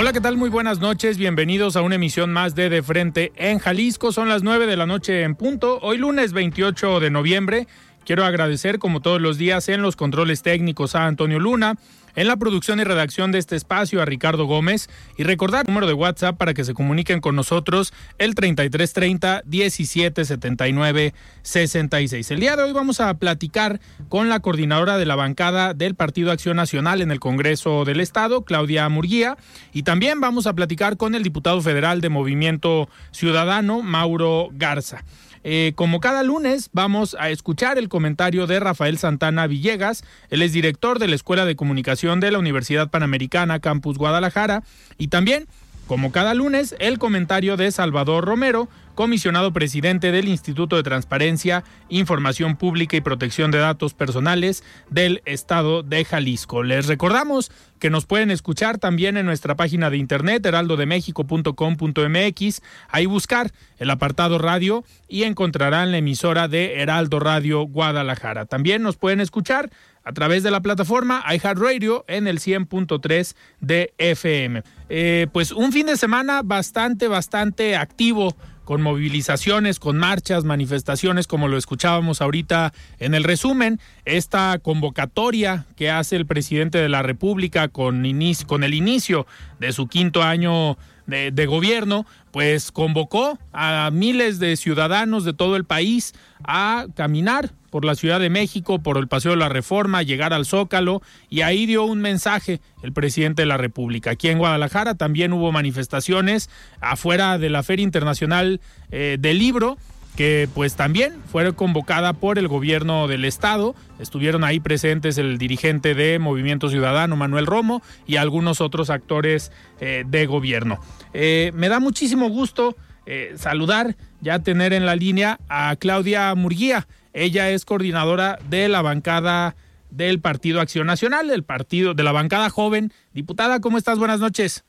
Hola, ¿qué tal? Muy buenas noches. Bienvenidos a una emisión más de De Frente en Jalisco. Son las 9 de la noche en punto. Hoy lunes 28 de noviembre. Quiero agradecer, como todos los días, en los controles técnicos a Antonio Luna, en la producción y redacción de este espacio a Ricardo Gómez y recordar el número de WhatsApp para que se comuniquen con nosotros el 3330 1779 66. El día de hoy vamos a platicar con la coordinadora de la bancada del Partido Acción Nacional en el Congreso del Estado, Claudia Murguía, y también vamos a platicar con el diputado federal de Movimiento Ciudadano, Mauro Garza. Eh, como cada lunes, vamos a escuchar el comentario de Rafael Santana Villegas. Él es director de la Escuela de Comunicación de la Universidad Panamericana, Campus Guadalajara. Y también, como cada lunes, el comentario de Salvador Romero, comisionado presidente del Instituto de Transparencia, Información Pública y Protección de Datos Personales del Estado de Jalisco. Les recordamos que nos pueden escuchar también en nuestra página de internet heraldodemexico.com.mx, ahí buscar el apartado radio y encontrarán la emisora de Heraldo Radio Guadalajara. También nos pueden escuchar a través de la plataforma iHeartRadio en el 100.3 de FM. Eh, pues un fin de semana bastante, bastante activo con movilizaciones, con marchas, manifestaciones, como lo escuchábamos ahorita en el resumen, esta convocatoria que hace el presidente de la República con, con el inicio de su quinto año de, de, gobierno, pues convocó a miles de ciudadanos de todo el país a caminar por la Ciudad de México, por el Paseo de la Reforma, llegar al Zócalo y ahí dio un mensaje el presidente de la República. Aquí en Guadalajara también hubo manifestaciones afuera de la Feria Internacional eh, del Libro que pues también fue convocada por el gobierno del estado. Estuvieron ahí presentes el dirigente de Movimiento Ciudadano, Manuel Romo, y algunos otros actores eh, de gobierno. Eh, me da muchísimo gusto eh, saludar, ya tener en la línea a Claudia Murguía. Ella es coordinadora de la bancada del Partido Acción Nacional, del partido de la bancada joven. Diputada, ¿cómo estás? Buenas noches.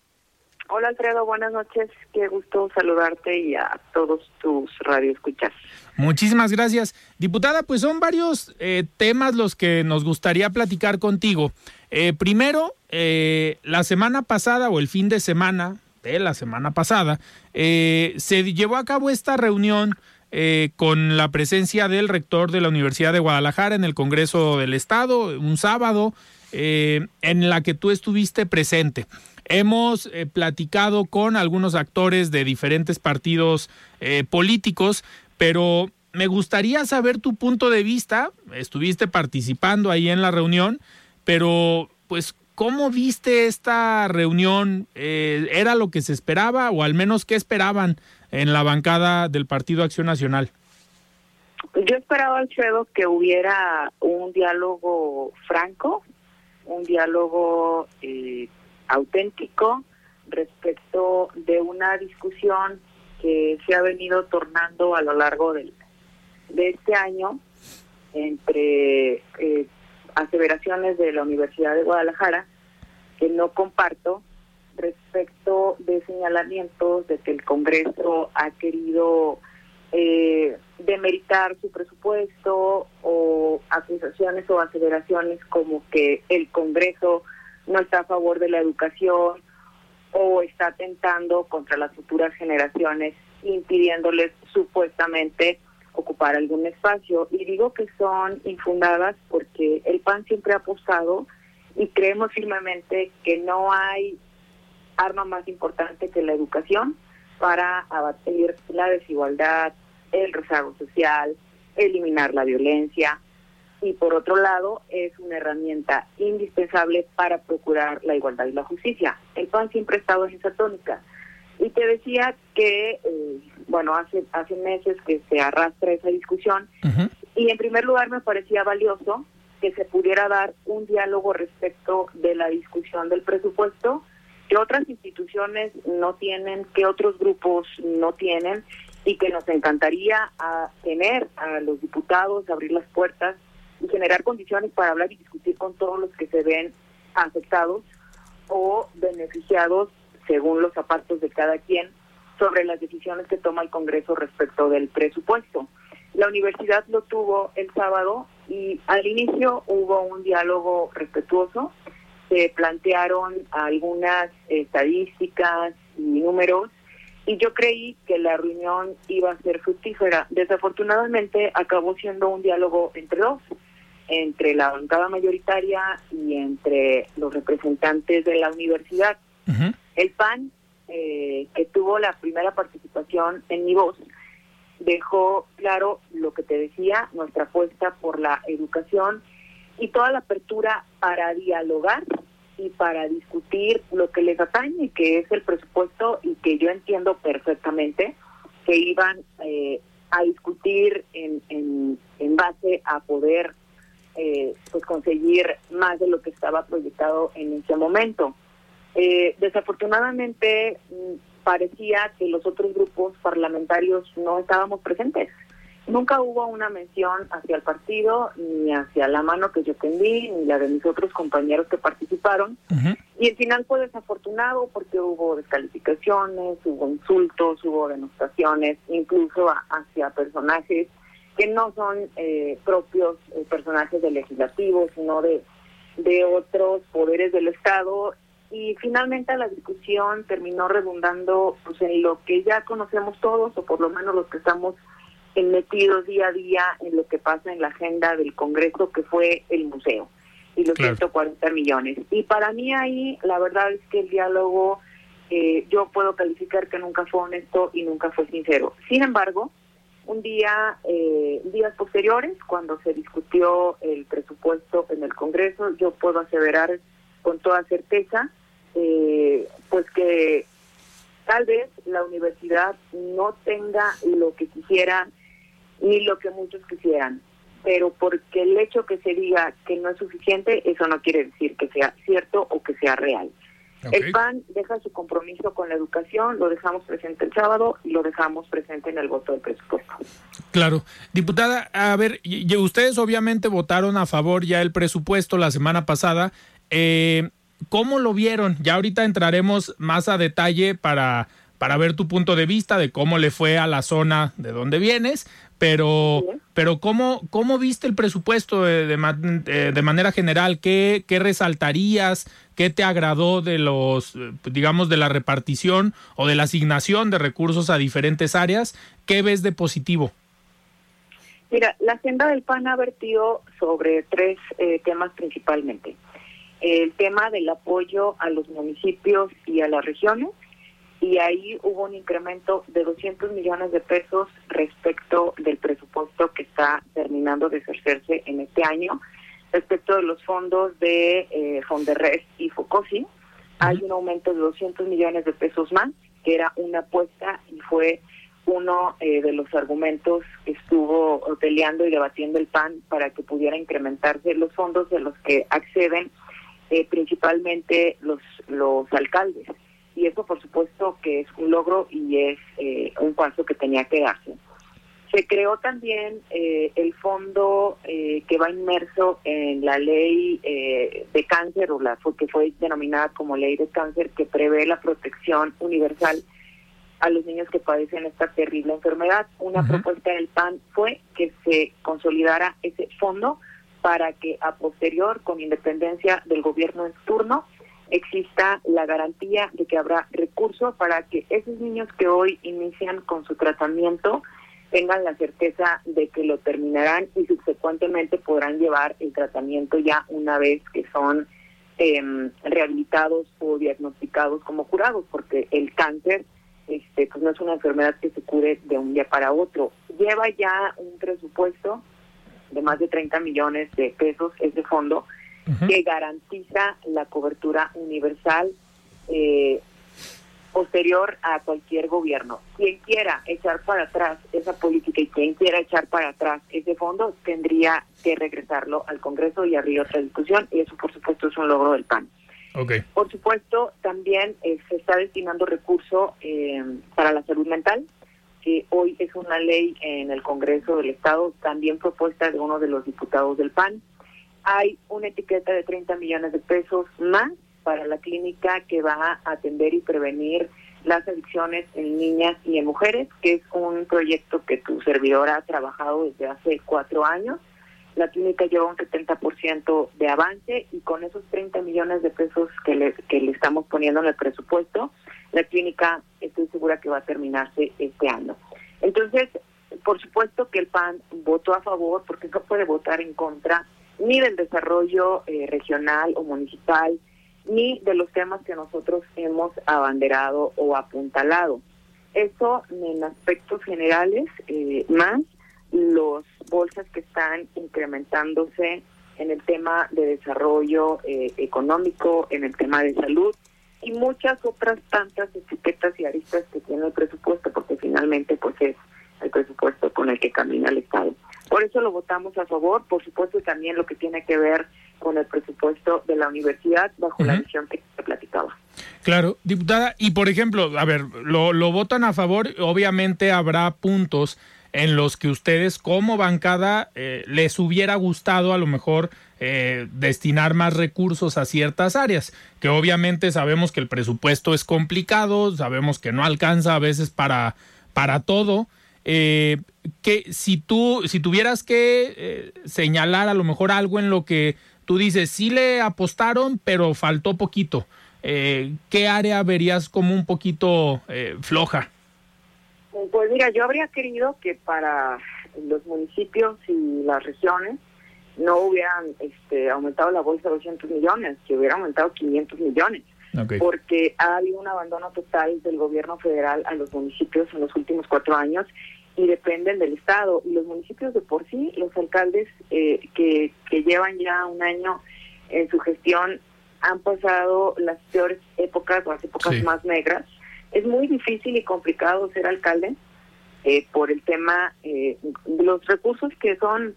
Hola Alfredo, buenas noches. Qué gusto saludarte y a todos tus radioescuchas. Muchísimas gracias. Diputada, pues son varios eh, temas los que nos gustaría platicar contigo. Eh, primero, eh, la semana pasada o el fin de semana de la semana pasada, eh, se llevó a cabo esta reunión eh, con la presencia del rector de la Universidad de Guadalajara en el Congreso del Estado, un sábado, eh, en la que tú estuviste presente. Hemos eh, platicado con algunos actores de diferentes partidos eh, políticos, pero me gustaría saber tu punto de vista. Estuviste participando ahí en la reunión, pero pues, ¿cómo viste esta reunión? Eh, ¿Era lo que se esperaba o al menos qué esperaban en la bancada del Partido Acción Nacional? Yo esperaba, Alfredo, que hubiera un diálogo franco, un diálogo eh, auténtico respecto de una discusión que se ha venido tornando a lo largo del, de este año entre eh, aseveraciones de la Universidad de Guadalajara que no comparto respecto de señalamientos de que el Congreso ha querido eh, demeritar su presupuesto o acusaciones o aseveraciones como que el Congreso no está a favor de la educación o está atentando contra las futuras generaciones, impidiéndoles supuestamente ocupar algún espacio. Y digo que son infundadas porque el PAN siempre ha apostado y creemos firmemente que no hay arma más importante que la educación para abatir la desigualdad, el rezago social, eliminar la violencia y por otro lado es una herramienta indispensable para procurar la igualdad y la justicia. El PAN siempre ha estado en esa tónica. Y te decía que, eh, bueno, hace, hace meses que se arrastra esa discusión y en primer lugar me parecía valioso que se pudiera dar un diálogo respecto de la discusión del presupuesto que otras instituciones no tienen, que otros grupos no tienen y que nos encantaría a tener a los diputados, abrir las puertas y generar condiciones para hablar y discutir con todos los que se ven afectados o beneficiados según los zapatos de cada quien sobre las decisiones que toma el Congreso respecto del presupuesto. La universidad lo tuvo el sábado y al inicio hubo un diálogo respetuoso, se plantearon algunas estadísticas y números y yo creí que la reunión iba a ser fructífera. Desafortunadamente acabó siendo un diálogo entre dos, entre la bancada mayoritaria y entre los representantes de la universidad. El PAN, eh, que tuvo la primera participación en mi voz, dejó claro lo que te decía, nuestra apuesta por la educación y toda la apertura para dialogar y para discutir lo que les atañe, que es el presupuesto y que yo entiendo perfectamente que iban eh, a discutir en, en, base a poder eh, pues conseguir más de lo que estaba proyectado en ese momento. Eh, desafortunadamente mm, parecía que los otros grupos parlamentarios no estábamos presentes. Nunca hubo una mención hacia el partido, ni hacia la mano que yo tendí, ni la de mis otros compañeros que participaron. Y el final fue desafortunado porque hubo descalificaciones, hubo insultos, hubo denostaciones, incluso hacia personajes que no son eh, propios eh, personajes del legislativo, sino de, de otros poderes del Estado. Y finalmente la discusión terminó redundando pues, en lo que ya conocemos todos, o por lo menos los que estamos metidos día a día en lo que pasa en la agenda del Congreso, que fue el museo y los 140 millones. Y para mí ahí la verdad es que el diálogo eh, yo puedo calificar que nunca fue honesto y nunca fue sincero. Sin embargo, un día, eh, días posteriores, cuando se discutió el presupuesto en el Congreso, yo puedo aseverar con toda certeza, eh, pues que tal vez la universidad no tenga lo que quisiera ni lo que muchos quisieran. Pero porque el hecho que se diga que no es suficiente, eso no quiere decir que sea cierto o que sea real. El PAN deja su compromiso con la educación, lo dejamos presente el sábado y lo dejamos presente en el voto del presupuesto. Claro. Diputada, a ver, y ustedes obviamente votaron a favor ya el presupuesto la semana pasada. Eh, ¿Cómo lo vieron? Ya ahorita entraremos más a detalle para, para ver tu punto de vista de cómo le fue a la zona de donde vienes, pero, pero ¿cómo, ¿cómo viste el presupuesto de, de, manera general? ¿Qué, ¿Qué resaltarías? ¿Qué te agradó de los, digamos, de la repartición o de la asignación de recursos a diferentes áreas? ¿Qué ves de positivo? Mira, la agenda del PAN ha vertido sobre tres eh, temas principalmente. El tema del apoyo a los municipios y a las regiones, y ahí hubo un incremento de 200 millones de pesos respecto del presupuesto que está terminando de ejercerse en este año. Respecto de los fondos de eh, Fonderres y Focosi, hay un aumento de 200 millones de pesos más, que era una apuesta y fue uno eh, de los argumentos que estuvo peleando y debatiendo el PAN para que pudiera incrementarse los fondos de los que acceden eh, principalmente los, los alcaldes y eso por supuesto que es un logro y es eh, un paso que tenía que darse. Se creó también eh, el fondo eh, que va inmerso en la ley de cáncer, o la que fue denominada como ley de cáncer, que prevé la protección universal a los niños que padecen esta terrible enfermedad. Una propuesta del PAN fue que se consolidara ese fondo para que a posterior, con independencia del gobierno en turno, exista la garantía de que habrá recursos para que esos niños que hoy inician con su tratamiento tengan la certeza de que lo terminarán y subsecuentemente podrán llevar el tratamiento ya una vez que son em, rehabilitados o diagnosticados como curados, porque el cáncer este, pues no es una enfermedad que se cure de un día para otro. Lleva ya un presupuesto de más de 30 millones de pesos ese fondo que garantiza la cobertura universal eh, posterior a cualquier gobierno. Quien quiera echar para atrás esa política y quien quiera echar para atrás ese fondo tendría que regresarlo al Congreso y abrir otra discusión y eso por supuesto es un logro del PAN. Okay. Por supuesto, también eh, se está destinando recurso eh, para la salud mental, que hoy es una ley en el Congreso del Estado, también propuesta de uno de los diputados del PAN. Hay una etiqueta de 30 millones de pesos más para la clínica que va a atender y prevenir las adicciones en niñas y en mujeres, que es un proyecto que tu servidora ha trabajado desde hace cuatro años. La clínica lleva un 70% de avance y con esos 30 millones de pesos que le, que le estamos poniendo en el presupuesto, la clínica estoy segura que va a terminarse este año. Entonces, por supuesto que el PAN votó a favor porque no puede votar en contra ni del desarrollo eh, regional o municipal, ni de los temas que nosotros hemos abanderado o apuntalado. Eso en aspectos generales, eh, más los bolsas que están incrementándose en el tema de desarrollo eh, económico, en el tema de salud y muchas otras tantas etiquetas y aristas que tiene el presupuesto, porque finalmente pues es el presupuesto con el que camina el Estado. Por eso lo votamos a favor, por supuesto también lo que tiene que ver con el presupuesto de la universidad bajo la visión que se platicaba. Claro, diputada, y por ejemplo, a ver, lo, lo votan a favor, obviamente habrá puntos en los que ustedes como bancada eh, les hubiera gustado a lo mejor eh, destinar más recursos a ciertas áreas, que obviamente sabemos que el presupuesto es complicado, sabemos que no alcanza a veces para, para todo. Eh, que si tú, si tuvieras que eh, señalar a lo mejor algo en lo que tú dices, sí le apostaron, pero faltó poquito, eh, ¿qué área verías como un poquito eh, floja? Pues mira, yo habría querido que para los municipios y las regiones no hubieran este, aumentado la bolsa de 200 millones, que hubiera aumentado 500 millones. Okay. Porque ha habido un abandono total del gobierno federal a los municipios en los últimos cuatro años y dependen del Estado. Y los municipios de por sí, los alcaldes eh, que, que llevan ya un año en su gestión han pasado las peores épocas o las épocas Sí. más negras. Es muy difícil y complicado ser alcalde eh, por el tema eh, los recursos que son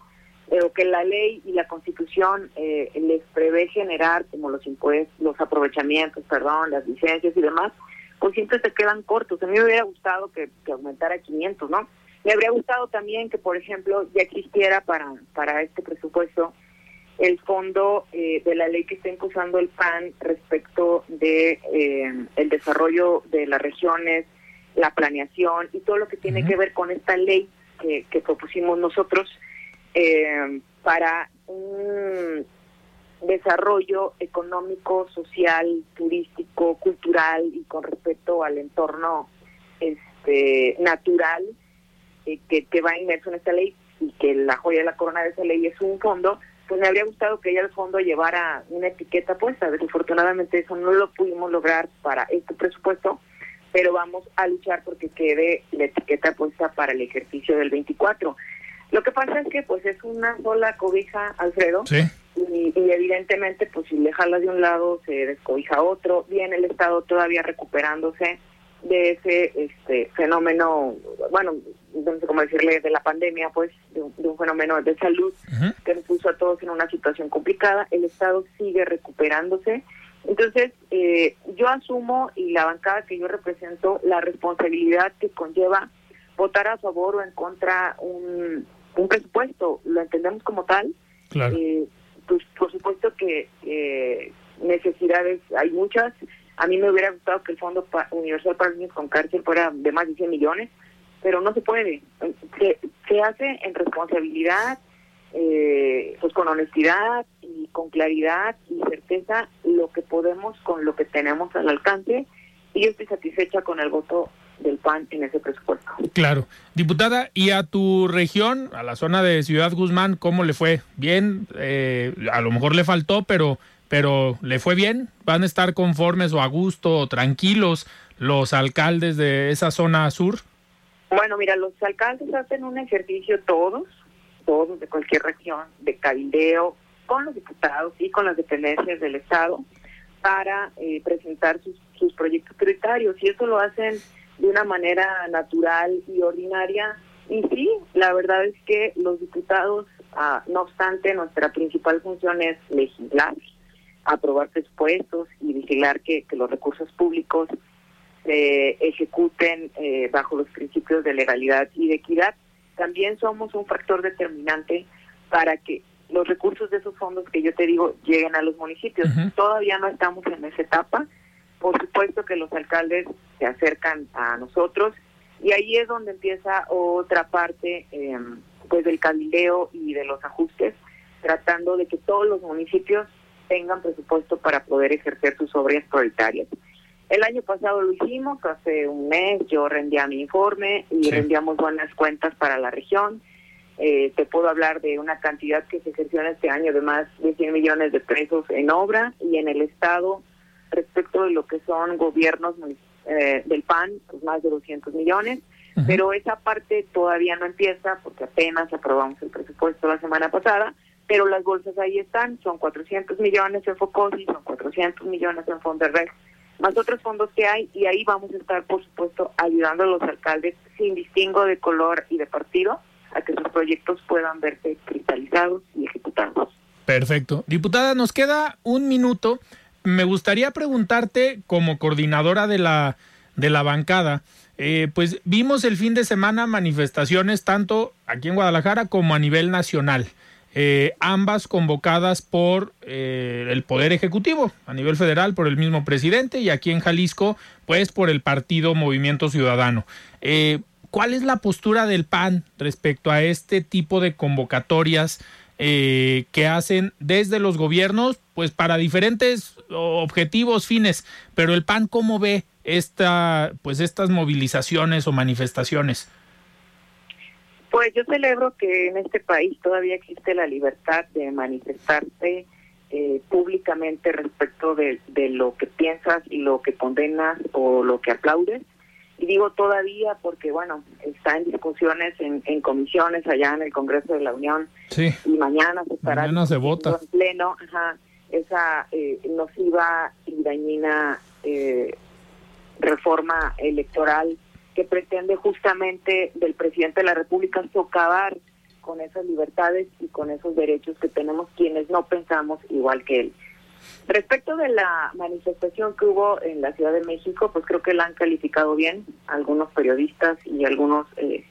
eh, o que la ley y la constitución eh, les prevé generar, como los impuestos, los aprovechamientos, perdón, las licencias y demás, pues siempre se quedan cortos. A mí me hubiera gustado que, que aumentara a 500, ¿no? Me habría gustado también que, por ejemplo, ya existiera para, para este presupuesto el fondo eh, de la ley que está impulsando el PAN respecto de eh, el desarrollo de las regiones, la planeación y todo lo que tiene que ver con esta ley que, que propusimos nosotros eh, para un desarrollo económico, social, turístico, cultural y con respecto al entorno este natural eh, que, que va inmerso en esta ley y que la joya de la corona de esa ley es un fondo, pues me habría gustado que ya el fondo llevara una etiqueta puesta. Desafortunadamente eso no lo pudimos lograr para este presupuesto, pero vamos a luchar porque quede la etiqueta puesta para el ejercicio del 24. Lo que pasa es que pues es una sola cobija, Alfredo, Sí. y, y evidentemente pues si le jalas de un lado se descobija otro, viene el Estado todavía recuperándose de ese este fenómeno, bueno, no sé cómo decirle, de la pandemia, pues, de un, de un fenómeno de salud que nos puso a todos en una situación complicada. El Estado sigue recuperándose. Entonces, eh, yo asumo y la bancada que yo represento la responsabilidad que conlleva votar a favor o en contra un, un presupuesto. Lo entendemos como tal. Claro. Eh, pues por supuesto que eh, necesidades hay muchas. A mí me hubiera gustado que el Fondo Pa- Universal para Niños con Cárcel fuera de más de 100 millones, pero no se puede. Se, se hace en responsabilidad, eh, pues con honestidad y con claridad y certeza lo que podemos con lo que tenemos al alcance. Y yo estoy satisfecha con el voto del PAN en ese presupuesto. Claro. Diputada, ¿y a tu región, a la zona de Ciudad Guzmán, cómo le fue? ¿Bien? Eh, a lo mejor le faltó, pero, pero ¿le fue bien? ¿Van a estar conformes o a gusto o tranquilos los alcaldes de esa zona sur? Bueno, mira, los alcaldes hacen un ejercicio todos, todos de cualquier región, de cabildeo, con los diputados y con las dependencias del Estado para eh, presentar sus, sus proyectos prioritarios y eso lo hacen de una manera natural y ordinaria. Y sí, la verdad es que los diputados, ah, no obstante, nuestra principal función es legislar, aprobar presupuestos y vigilar que, que los recursos públicos se ejecuten eh, bajo los principios de legalidad y de equidad. También somos un factor determinante para que los recursos de esos fondos que yo te digo lleguen a los municipios. Todavía no estamos en esa etapa. Por supuesto que los alcaldes se acercan a nosotros y ahí es donde empieza otra parte eh, pues del cabildeo y de los ajustes, tratando de que todos los municipios tengan presupuesto para poder ejercer sus obras prioritarias. El año pasado lo hicimos, hace un mes yo rendía mi informe y rendíamos buenas cuentas para la región. Eh, te puedo hablar de una cantidad que se ejerció en este año de más de 100 millones de pesos en obra y en el Estado respecto de lo que son gobiernos eh, del PAN, pues más de 200 millones. Pero esa parte todavía no empieza porque apenas aprobamos el presupuesto la semana pasada, pero las bolsas ahí están, son 400 millones en Focosi, son 400 millones en Fonderred, más otros fondos que hay y ahí vamos a estar, por supuesto, ayudando a los alcaldes sin distingo de color y de partido a que sus proyectos puedan verse cristalizados y ejecutados. Perfecto. Diputada, nos queda un minuto. Me gustaría preguntarte, como coordinadora de la, de la bancada, eh, pues vimos el fin de semana manifestaciones tanto aquí en Guadalajara como a nivel nacional. Eh, ambas convocadas por eh, el Poder Ejecutivo a nivel federal, por el mismo presidente, y aquí en Jalisco, pues por el partido Movimiento Ciudadano. ¿Cuál es la postura del PAN respecto a este tipo de convocatorias eh, que hacen desde los gobiernos, pues para diferentes objetivos, fines? Pero el PAN, ¿cómo ve esta, pues estas movilizaciones o manifestaciones? Pues yo celebro que en este país todavía existe la libertad de manifestarse eh, públicamente respecto de, de, lo que piensas y lo que condenas o lo que aplaudes. Y digo todavía porque, bueno, está en discusiones en, en comisiones allá en el Congreso de la Unión. Sí. Y mañana se estará mañana se vota. en pleno ajá, esa eh, nociva y dañina eh, reforma electoral que pretende justamente del presidente de la República socavar con esas libertades y con esos derechos que tenemos quienes no pensamos igual que él. Respecto de la manifestación que hubo en la Ciudad de México, pues creo que la han calificado bien algunos periodistas y algunos eh,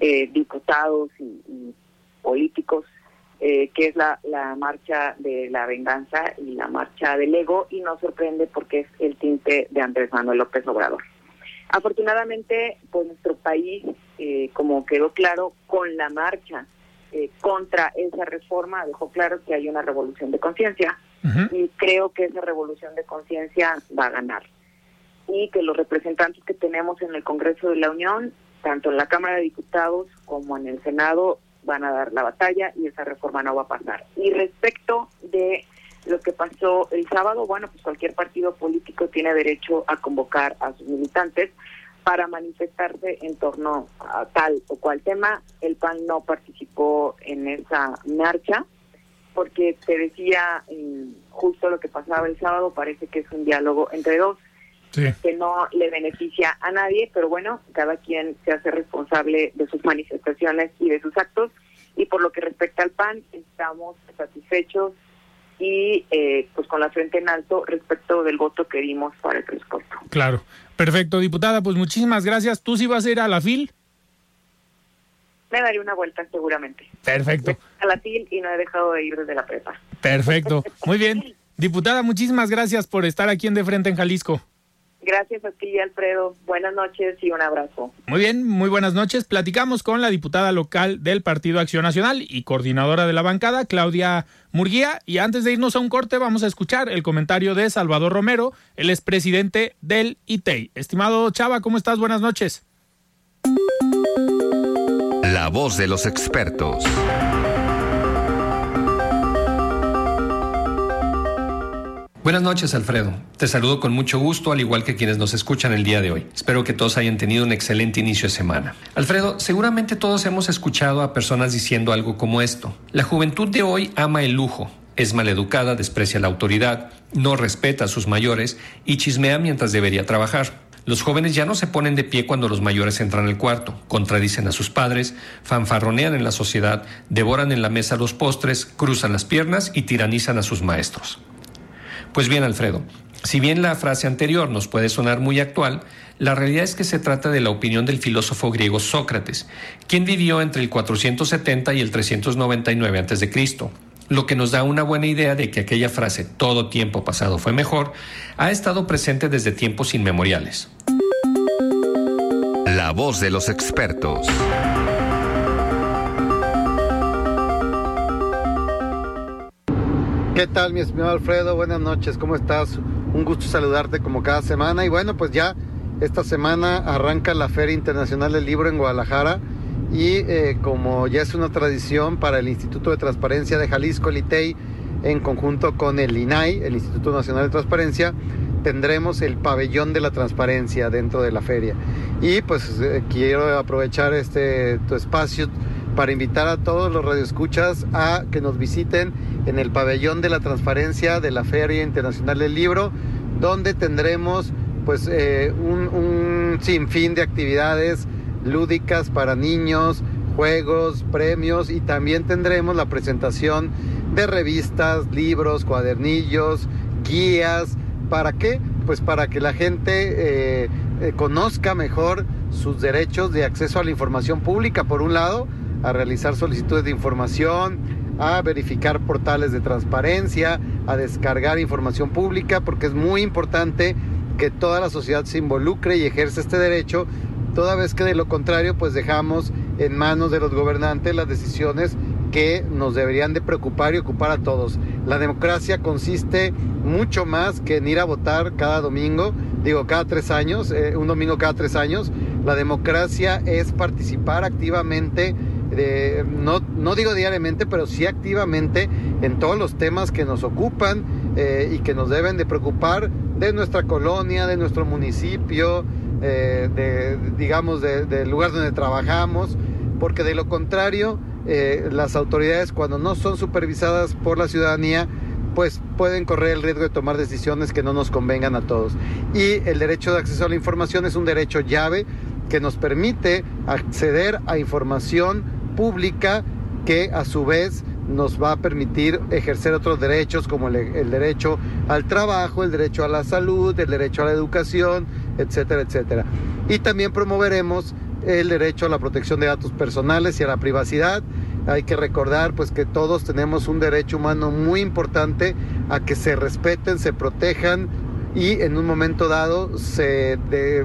eh, diputados y, políticos, eh, que es la, la marcha de la venganza y la marcha del ego, y no sorprende porque es el tinte de Andrés Manuel López Obrador. Afortunadamente, pues nuestro país, eh, como quedó claro con la marcha eh, contra esa reforma, dejó claro que hay una revolución de conciencia Y creo que esa revolución de conciencia va a ganar. Y que los representantes que tenemos en el Congreso de la Unión, tanto en la Cámara de Diputados como en el Senado, van a dar la batalla y esa reforma no va a pasar. Y respecto de lo que pasó el sábado, bueno, pues cualquier partido político tiene derecho a convocar a sus militantes para manifestarse en torno a tal o cual tema. El PAN no participó en esa marcha porque te decía eh, justo lo que pasaba el sábado, parece que es un diálogo entre dos Sí. que no le beneficia a nadie, pero bueno, cada quien se hace responsable de sus manifestaciones y de sus actos. Y por lo que respecta al PAN, estamos satisfechos y eh, pues con la frente en alto respecto del voto que dimos para el presupuesto. Claro. Perfecto, diputada, pues muchísimas gracias. ¿Tú sí vas a ir a la FIL? Me daré una vuelta seguramente. Perfecto, A la FIL y no he dejado de ir desde la prepa. perfecto. Muy bien. Diputada, muchísimas gracias por estar aquí en De Frente en Jalisco. Gracias a ti, Alfredo. Buenas noches y un abrazo. Muy bien, muy buenas noches. Platicamos con la diputada local del Partido Acción Nacional y coordinadora de la bancada, Claudia Murguía. Y antes de irnos a un corte, vamos a escuchar el comentario de Salvador Romero, el expresidente del ITEI. Estimado Chava, ¿cómo estás? Buenas noches. La voz de los expertos. Buenas noches, Alfredo. Te saludo con mucho gusto, al igual que quienes nos escuchan el día de hoy. Espero que todos hayan tenido un excelente inicio de semana. Alfredo, seguramente todos hemos escuchado a personas diciendo algo como esto. La juventud de hoy ama el lujo, es maleducada, desprecia la autoridad, no respeta a sus mayores y chismea mientras debería trabajar. Los jóvenes ya no se ponen de pie cuando los mayores entran al cuarto, contradicen a sus padres, fanfarronean en la sociedad, devoran en la mesa los postres, cruzan las piernas y tiranizan a sus maestros. Pues bien, Alfredo, si bien la frase anterior nos puede sonar muy actual, la realidad es que se trata de la opinión del filósofo griego Sócrates, quien vivió entre el 470 y el 399 a.C., lo que nos da una buena idea de que aquella frase todo tiempo pasado fue mejor ha estado presente desde tiempos inmemoriales. La voz de los expertos. ¿Qué tal, mi estimado Alfredo? Buenas noches, ¿cómo estás? Un gusto saludarte como cada semana. Y bueno, pues ya esta semana arranca la Feria Internacional del Libro en Guadalajara. Y eh, como ya es una tradición para el Instituto de Transparencia de Jalisco, el ITEI, en conjunto con el INAI, el Instituto Nacional de Transparencia, tendremos el pabellón de la transparencia dentro de la feria. Y pues eh, quiero aprovechar este tu espacio para invitar a todos los radioescuchas a que nos visiten en el pabellón de la transparencia de la Feria Internacional del Libro, donde tendremos pues eh, un sinfín de actividades lúdicas para niños, juegos, premios y también tendremos la presentación de revistas, libros, cuadernillos, guías. ¿Para qué? Pues para que la gente eh, eh, conozca mejor sus derechos de acceso a la información pública, por un lado, a realizar solicitudes de información, a verificar portales de transparencia, a descargar información pública, porque es muy importante que toda la sociedad se involucre y ejerce este derecho, toda vez que de lo contrario pues dejamos en manos de los gobernantes las decisiones que nos deberían de preocupar y ocupar a todos. La democracia consiste mucho más que en ir a votar cada domingo, digo cada tres años, eh, un domingo cada tres años. La democracia es participar activamente no, no digo diariamente, pero sí activamente en todos los temas que nos ocupan eh, y que nos deben de preocupar de nuestra colonia, de nuestro municipio, eh, de, digamos, del lugar donde trabajamos, porque de lo contrario, eh, las autoridades cuando no son supervisadas por la ciudadanía, pues pueden correr el riesgo de tomar decisiones que no nos convengan a todos. Y el derecho de acceso a la información es un derecho llave que nos permite acceder a información pública que a su vez nos va a permitir ejercer otros derechos como el, derecho al trabajo, el derecho a la salud, el derecho a la educación, etcétera, etcétera. Y también promoveremos el derecho a la protección de datos personales y a la privacidad. Hay que recordar pues que todos tenemos un derecho humano muy importante a que se respeten, se protejan y en un momento dado se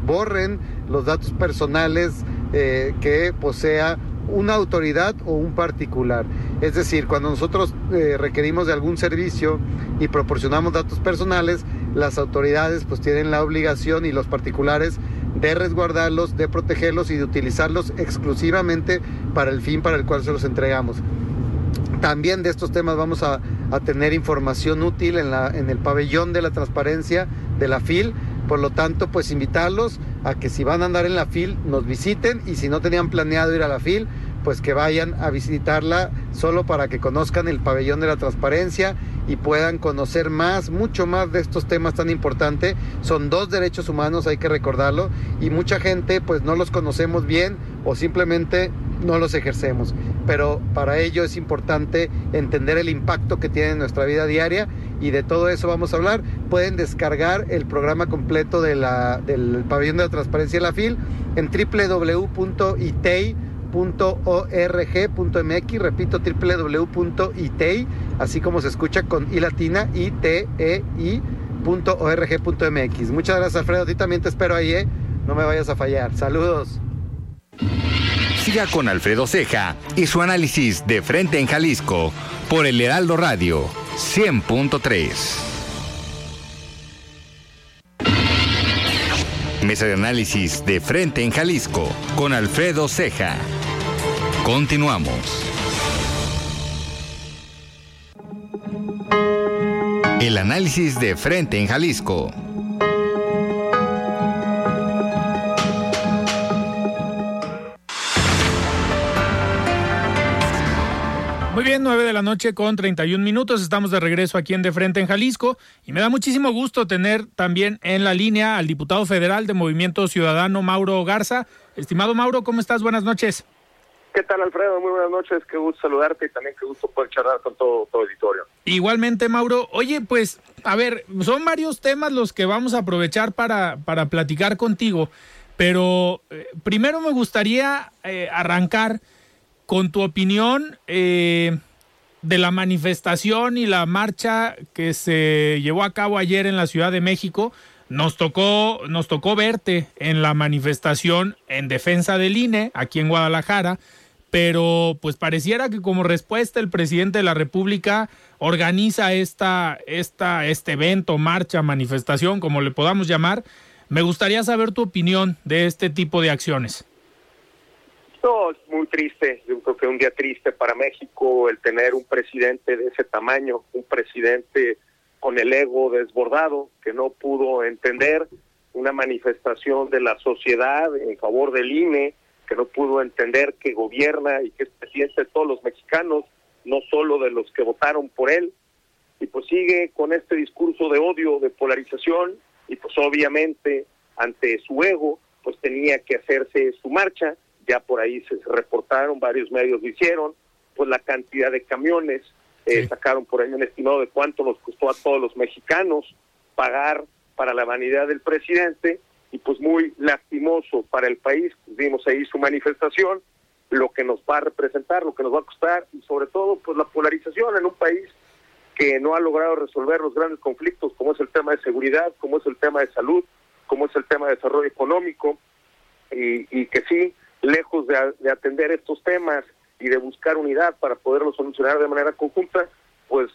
borren los datos personales eh, que posea una autoridad o un particular. Es decir, cuando nosotros eh, requerimos de algún servicio y proporcionamos datos personales, las autoridades pues tienen la obligación y los particulares de resguardarlos, de protegerlos y de utilizarlos exclusivamente para el fin para el cual se los entregamos. También de estos temas vamos a, tener información útil en, la, en el pabellón de la transparencia de la FIL. Por lo tanto, pues invitarlos a que si van a andar en la FIL nos visiten y si no tenían planeado ir a la FIL, pues que vayan a visitarla solo para que conozcan el pabellón de la transparencia y puedan conocer más, mucho más de estos temas tan importantes. Son dos derechos humanos, hay que recordarlo, y mucha gente pues no los conocemos bien o simplemente no los ejercemos. Pero para ello es importante entender el impacto que tiene en nuestra vida diaria y de todo eso vamos a hablar. Pueden descargar el programa completo de del pabellón de la transparencia de la FIL en www.itei.org.mx, repito, www.itei así como se escucha con i latina i t e i punto org punto mx. Muchas gracias Alfredo, a ti también te espero ahí, ¿eh? no me vayas a fallar. Saludos. Siga con Alfredo Ceja y su análisis de frente en Jalisco por el Heraldo Radio 100.3. Mesa de análisis de frente en Jalisco con Alfredo Ceja. Continuamos. El análisis de frente en Jalisco. Muy bien, 9 de la noche con 31 minutos. Estamos de regreso aquí en De Frente en Jalisco y me da muchísimo gusto tener también en la línea al diputado federal de Movimiento Ciudadano, Mauro Garza. Estimado Mauro, ¿cómo estás? Buenas noches. ¿Qué tal, Alfredo? Muy buenas noches. Qué gusto saludarte y también qué gusto poder charlar con todo, todo auditorio. Igualmente, Mauro. Oye, pues, a ver, son varios temas los que vamos a aprovechar para, para platicar contigo, pero eh, primero me gustaría eh, arrancar con tu opinión eh, de la manifestación y la marcha que se llevó a cabo ayer en la Ciudad de México. Nos tocó, nos tocó verte en la manifestación en defensa del INE aquí en Guadalajara, pero pues pareciera que como respuesta el presidente de la República organiza esta, esta, este evento, marcha, manifestación, como le podamos llamar. Me gustaría saber tu opinión de este tipo de acciones. No, es muy triste, yo creo que un día triste para México el tener un presidente de ese tamaño, un presidente con el ego desbordado, que no pudo entender una manifestación de la sociedad en favor del INE, que no pudo entender que gobierna y que es presidente de todos los mexicanos, no solo de los que votaron por él, y pues sigue con este discurso de odio, de polarización, y pues obviamente ante su ego, pues tenía que hacerse su marcha, ya por ahí se reportaron, varios medios lo hicieron, pues la cantidad de camiones, eh, sacaron por ahí un estimado de cuánto nos costó a todos los mexicanos pagar para la vanidad del presidente y pues muy lastimoso para el país, pues vimos ahí su manifestación, lo que nos va a representar, lo que nos va a costar y sobre todo pues la polarización en un país que no ha logrado resolver los grandes conflictos como es el tema de seguridad, como es el tema de salud, como es el tema de desarrollo económico y, y que sí lejos de, atender estos temas y de buscar unidad para poderlo solucionar de manera conjunta, pues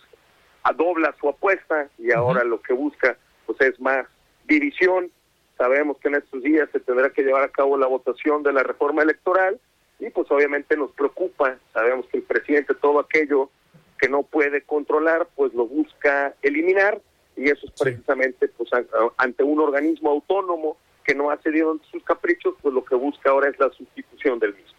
adobla su apuesta y ahora lo que busca pues es más división. Sabemos que en estos días se tendrá que llevar a cabo la votación de la reforma electoral y pues obviamente nos preocupa, sabemos que el presidente todo aquello que no puede controlar pues lo busca eliminar y eso es precisamente pues ante un organismo autónomo que no ha cedido sus caprichos, pues lo que busca ahora es la sustitución del mismo.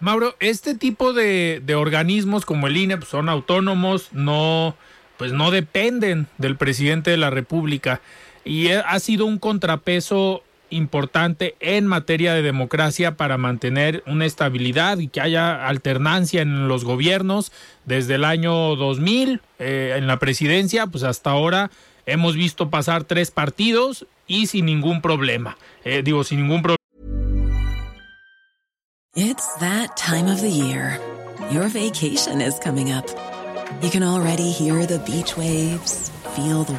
Mauro, este tipo de, organismos como el INE pues, son autónomos, no, pues no dependen del presidente de la República y ha sido un contrapeso importante en materia de democracia para mantener una estabilidad y que haya alternancia en los gobiernos desde el año 2000 eh, en la presidencia pues hasta ahora hemos visto pasar tres partidos y sin ningún problema. Eh, digo, sin ningún problema. It's that time of the year. Your vacation is coming up. You can already hear the beach waves, feel the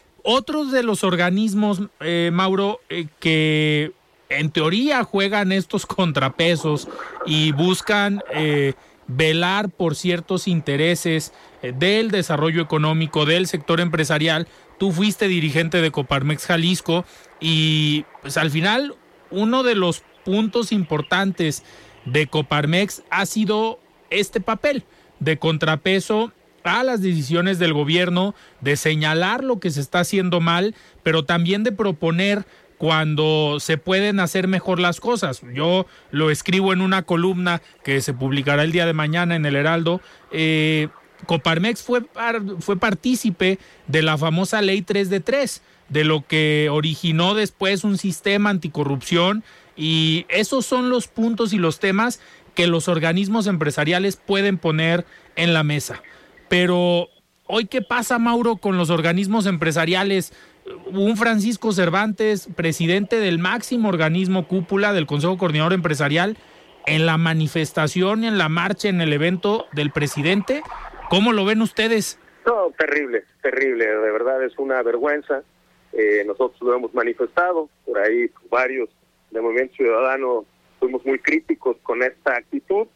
Otros de los organismos, eh, Mauro, eh, que en teoría juegan estos contrapesos y buscan eh, velar por ciertos intereses del desarrollo económico, del sector empresarial, tú fuiste dirigente de Coparmex Jalisco y pues al final uno de los puntos importantes de Coparmex ha sido este papel de contrapeso a las decisiones del gobierno, de señalar lo que se está haciendo mal, pero también de proponer cuando se pueden hacer mejor las cosas. Yo lo escribo en una columna que se publicará el día de mañana en el Heraldo. Eh, Coparmex fue, fue partícipe de la famosa ley 3 de 3, de lo que originó después un sistema anticorrupción y esos son los puntos y los temas que los organismos empresariales pueden poner en la mesa. Pero hoy, ¿qué pasa, Mauro, con los organismos empresariales? Un Francisco Cervantes, presidente del máximo organismo cúpula del Consejo Coordinador Empresarial, en la manifestación, en la marcha, en el evento del presidente. ¿Cómo lo ven ustedes? No, terrible, terrible, de verdad es una vergüenza. Eh, nosotros lo hemos manifestado, por ahí varios de Movimiento Ciudadano fuimos muy críticos con esta actitud.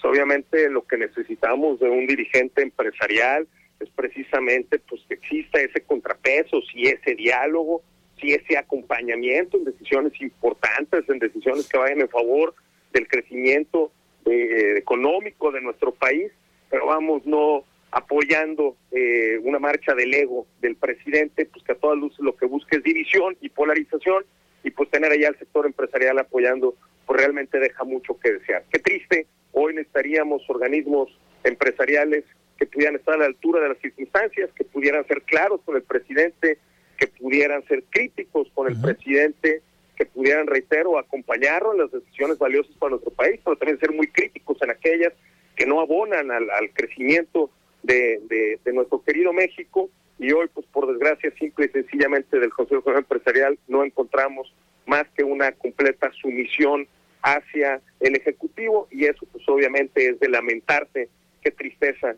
Pues obviamente lo que necesitamos de un dirigente empresarial es precisamente pues que exista ese contrapeso, si ese diálogo, si ese acompañamiento en decisiones importantes, en decisiones que vayan en favor del crecimiento eh, económico de nuestro país, pero vamos no apoyando eh, una marcha del ego del presidente, pues que a todas luces lo que busca es división y polarización y pues tener allá al sector empresarial apoyando, pues realmente deja mucho que desear. Qué triste, hoy necesitaríamos organismos empresariales que pudieran estar a la altura de las circunstancias, que pudieran ser claros con el presidente, que pudieran ser críticos con el presidente, que pudieran, reitero, acompañarlo en las decisiones valiosas para nuestro país, pero también ser muy críticos en aquellas que no abonan al, crecimiento de, de, nuestro querido México. Y hoy, pues por desgracia, simple y sencillamente del Consejo Empresarial no encontramos más que una completa sumisión hacia el Ejecutivo y eso pues obviamente es de lamentarse, qué tristeza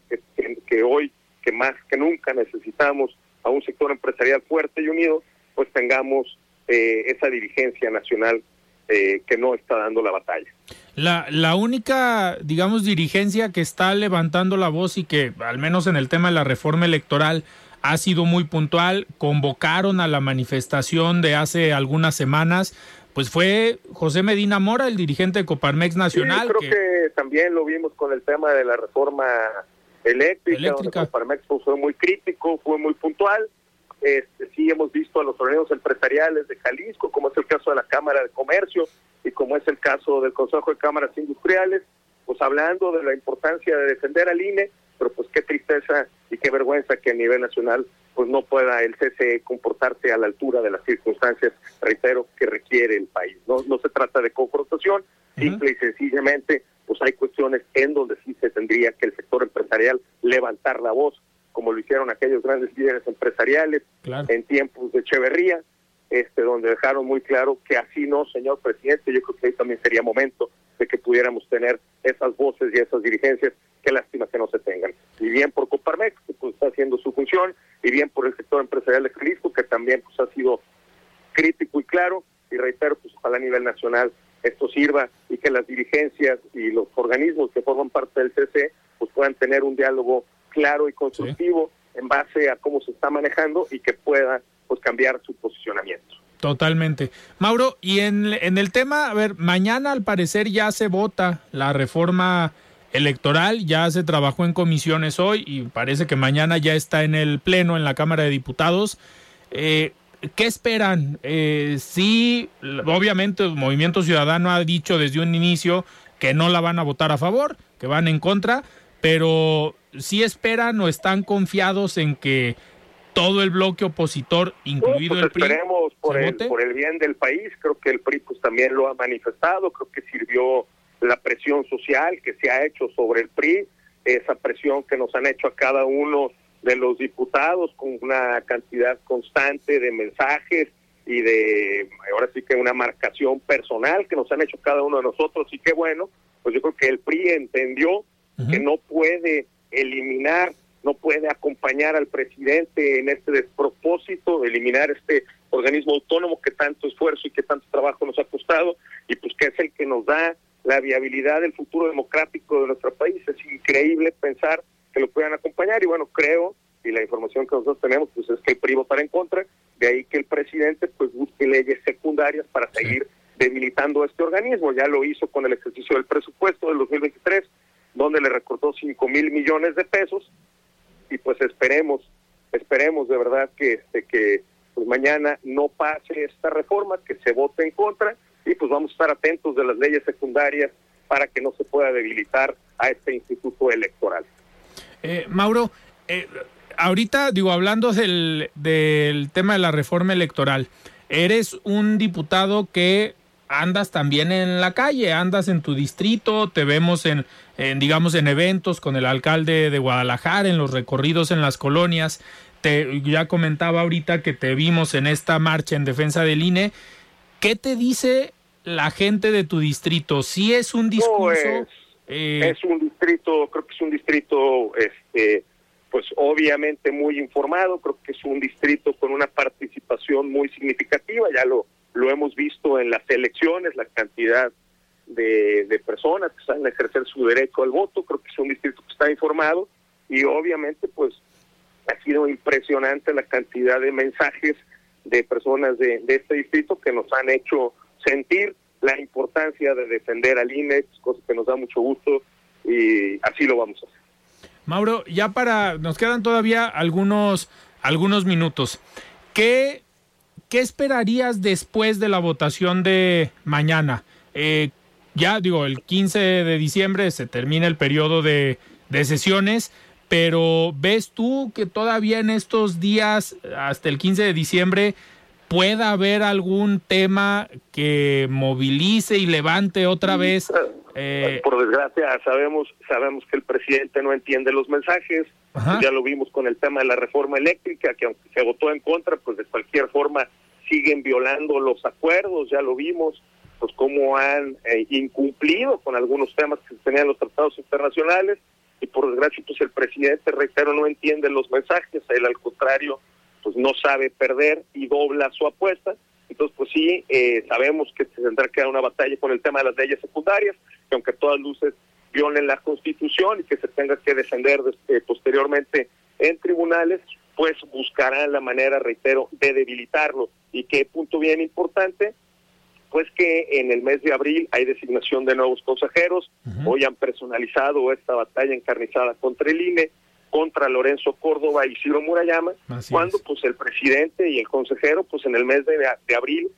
que, hoy, que más que nunca necesitamos a un sector empresarial fuerte y unido, pues tengamos eh, esa dirigencia nacional eh, que no está dando la batalla. La, la única, digamos, dirigencia que está levantando la voz y que, al menos en el tema de la reforma electoral, ha sido muy puntual, convocaron a la manifestación de hace algunas semanas, pues fue José Medina Mora, el dirigente de Coparmex Nacional. creo que... también lo vimos con el tema de la reforma eléctrica, Coparmex fue muy crítico, fue muy puntual. Este, sí hemos visto a los organismos empresariales de Jalisco, como es el caso de la Cámara de Comercio y como es el caso del Consejo de Cámaras Industriales, pues hablando de la importancia de defender al INE, pero pues qué tristeza y qué vergüenza que a nivel nacional pues no pueda el CCE comportarse a la altura de las circunstancias, reitero, que requiere el país. No, no se trata de confrontación, simple y sencillamente pues hay cuestiones en donde sí se tendría que el sector empresarial levantar la voz, como lo hicieron aquellos grandes líderes empresariales en tiempos de Echeverría, este, donde dejaron muy claro que así no, señor presidente, yo creo que ahí también sería momento de que pudiéramos tener esas voces y esas dirigencias, qué lástima que no se tengan. Y bien por Coparmex, que pues, está haciendo su función, y bien por el sector empresarial de Jalisco, que también pues, ha sido crítico y claro, y reitero, pues a nivel nacional esto sirva y que las dirigencias y los organismos que forman parte del CC pues puedan tener un diálogo claro y constructivo en base a cómo se está manejando y que pueda pues cambiar su posicionamiento. Totalmente. Mauro, y en, en el tema, a ver, mañana al parecer ya se vota la reforma electoral, ya se trabajó en comisiones hoy y parece que mañana ya está en el Pleno, en la Cámara de Diputados. Eh, ¿Qué esperan? Eh, sí, obviamente el Movimiento Ciudadano ha dicho desde un inicio que no la van a votar a favor, que van en contra, pero sí esperan o están confiados en que todo el bloque opositor, incluido pues el PRI, esperemos por el, por el bien del país. Creo que el PRI pues, también lo ha manifestado. Creo que sirvió la presión social que se ha hecho sobre el PRI, esa presión que nos han hecho a cada uno de los diputados con una cantidad constante de mensajes y de, ahora sí que una marcación personal que nos han hecho cada uno de nosotros. Y qué bueno, pues yo creo que el PRI entendió que no puede eliminar no puede acompañar al presidente en este despropósito, eliminar este organismo autónomo que tanto esfuerzo y que tanto trabajo nos ha costado y pues que es el que nos da la viabilidad del futuro democrático de nuestro país. Es increíble pensar que lo puedan acompañar y bueno, creo y la información que nosotros tenemos pues es que el PRI votará en contra, de ahí que el presidente pues busque leyes secundarias para seguir debilitando este organismo. Ya lo hizo con el ejercicio del presupuesto del 2023, donde le recortó 5 mil millones de pesos y pues esperemos, esperemos de verdad que, este, que pues mañana no pase esta reforma, que se vote en contra pues vamos a estar atentos de las leyes secundarias para que no se pueda debilitar a este instituto electoral. Eh, Mauro, eh, ahorita digo, hablando del, del tema de la reforma electoral, eres un diputado que andas también en la calle, andas en tu distrito, te vemos en, en, digamos, en eventos con el alcalde de Guadalajara, en los recorridos en las colonias. Te, ya comentaba ahorita que te vimos en esta marcha en defensa del INE. ¿Qué te dice la gente de tu distrito? ¿Si es un discurso? No, es, eh... es, un distrito, creo que es un distrito, este, pues obviamente muy informado, creo que es un distrito con una participación muy significativa, ya lo, lo hemos visto en las elecciones, la cantidad de, de personas que a ejercer su derecho al voto, creo que es un distrito que está informado y obviamente pues ha sido impresionante la cantidad de mensajes de personas de, de este distrito que nos han hecho sentir la importancia de defender al INE, cosa que nos da mucho gusto y así lo vamos a hacer. Mauro, ya para, nos quedan todavía algunos, algunos minutos. ¿Qué, ¿Qué esperarías después de la votación de mañana? Eh, ya digo, el 15 de diciembre se termina el periodo de, de sesiones, pero ¿ves tú que todavía en estos días, hasta el 15 de diciembre, pueda haber algún tema que movilice y levante otra vez. Eh... Por desgracia sabemos sabemos que el presidente no entiende los mensajes. Ajá. Ya lo vimos con el tema de la reforma eléctrica, que aunque se votó en contra, pues de cualquier forma siguen violando los acuerdos. Ya lo vimos, pues cómo han eh, incumplido con algunos temas que tenían los tratados internacionales. Y por desgracia, pues el presidente, reitero, no entiende los mensajes. Él al contrario pues no sabe perder y dobla su apuesta. Entonces, pues sí, eh, sabemos que se tendrá que dar una batalla con el tema de las leyes secundarias, que aunque todas luces violen la Constitución y que se tenga que defender eh, posteriormente en tribunales, pues buscarán la manera, reitero, de debilitarlo. Y qué punto bien importante, pues que en el mes de abril hay designación de nuevos consejeros, uh -huh. hoy han personalizado esta batalla encarnizada contra el INE, contra Lorenzo Córdoba y Ciro Murayama, Así cuando es. pues el presidente y el consejero pues en el mes de, de, abril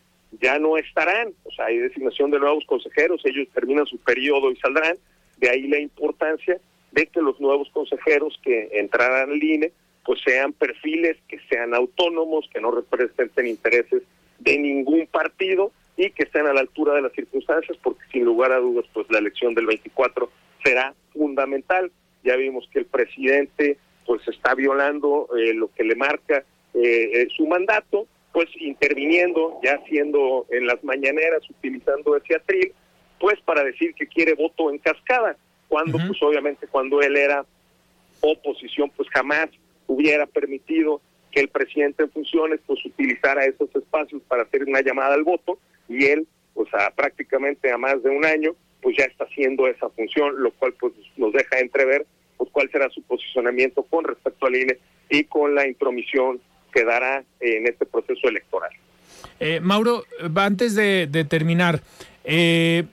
ya no estarán, o sea, hay designación de nuevos consejeros, ellos terminan su periodo y saldrán, de ahí la importancia de que los nuevos consejeros que entrarán al INE pues sean perfiles que sean autónomos, que no representen intereses de ningún partido y que estén a la altura de las circunstancias, porque sin lugar a dudas pues la elección del 24 será fundamental ya vimos que el presidente pues está violando eh, lo que le marca eh, su mandato, pues interviniendo, ya haciendo en las mañaneras, utilizando ese atril, pues para decir que quiere voto en cascada, cuando uh -huh. pues obviamente cuando él era oposición, pues jamás hubiera permitido que el presidente en funciones pues utilizara esos espacios para hacer una llamada al voto y él pues a prácticamente a más de un año pues ya está haciendo esa función, lo cual pues nos deja entrever pues cuál será su posicionamiento con respecto al INE y con la intromisión que dará en este proceso electoral. Eh, Mauro, antes de, terminar, eh,